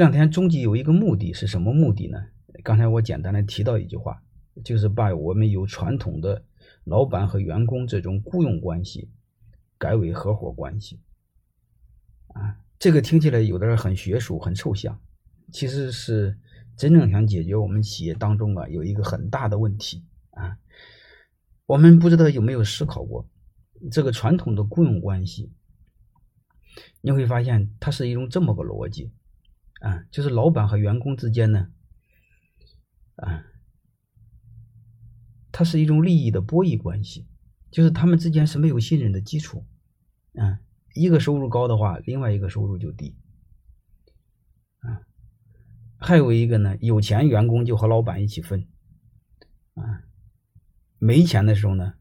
这两天终极有一个目的是什么目的呢？刚才我简单的提到一句话，就是把我们有传统的老板和员工这种雇佣关系改为合伙关系。啊，这个听起来有点很学术、很抽象，其实是真正想解决我们企业当中啊有一个很大的问题啊。我们不知道有没有思考过，这个传统的雇佣关系，你会发现它是一种这么个逻辑。啊，就是老板和员工之间呢，啊，它是一种利益的博弈关系，就是他们之间是没有信任的基础，啊，一个收入高的话，另外一个收入就低，啊，还有一个呢，有钱员工就和老板一起分，啊，没钱的时候呢，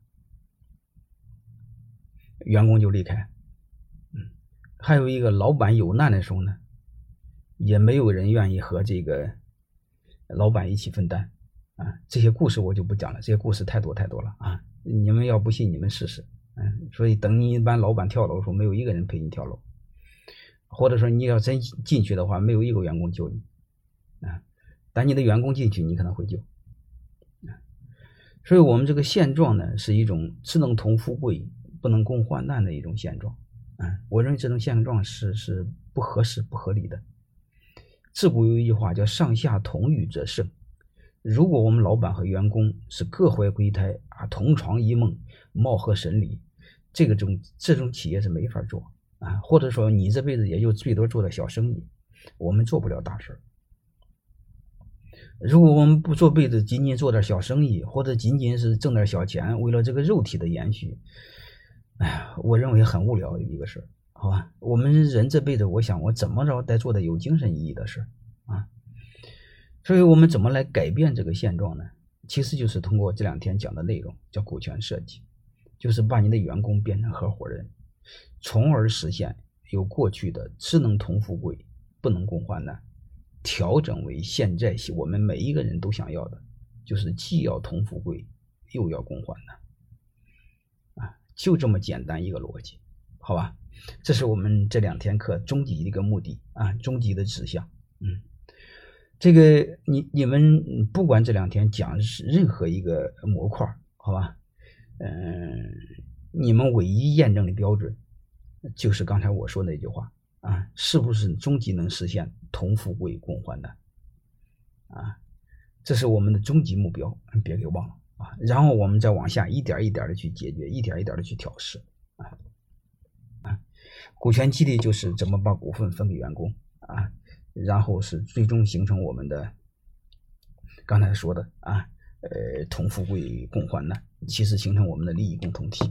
员工就离开，嗯，还有一个老板有难的时候呢。也没有人愿意和这个老板一起分担啊！这些故事我就不讲了，这些故事太多太多了啊！你们要不信，你们试试。嗯，所以等你一般老板跳楼的时候，没有一个人陪你跳楼，或者说你要真进去的话，没有一个员工救你啊！但你的员工进去，你可能会救！所以我们这个现状呢，是一种只能同富贵，不能共患难的一种现状啊！我认为这种现状是是不合适、不合理的。自古有一句话叫“上下同欲则胜”。如果我们老板和员工是各怀鬼胎啊，同床异梦，貌合神离，这个种这种企业是没法做啊。或者说你这辈子也就最多做点小生意，我们做不了大事如果我们不做辈子，仅仅做点小生意，或者仅仅是挣点小钱，为了这个肉体的延续，哎呀，我认为很无聊的一个事儿。好吧，我们人这辈子，我想我怎么着得做的有精神意义的事啊？所以，我们怎么来改变这个现状呢？其实就是通过这两天讲的内容，叫股权设计，就是把你的员工变成合伙人，从而实现由过去的只能同富贵，不能共患难，调整为现在我们每一个人都想要的，就是既要同富贵，又要共患难，啊，就这么简单一个逻辑，好吧？这是我们这两天课终极的一个目的啊，终极的指向。嗯，这个你你们不管这两天讲的是任何一个模块，好吧？嗯，你们唯一验证的标准就是刚才我说那句话啊，是不是终极能实现同富贵共患难？啊，这是我们的终极目标，别给忘了啊。然后我们再往下一点一点的去解决，一点一点的去调试。股权激励就是怎么把股份分给员工啊，然后是最终形成我们的刚才说的啊，呃，同富贵共患难，其实形成我们的利益共同体。